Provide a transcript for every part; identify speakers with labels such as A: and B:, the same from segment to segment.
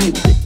A: music.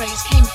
B: praise came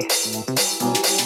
C: Yeah.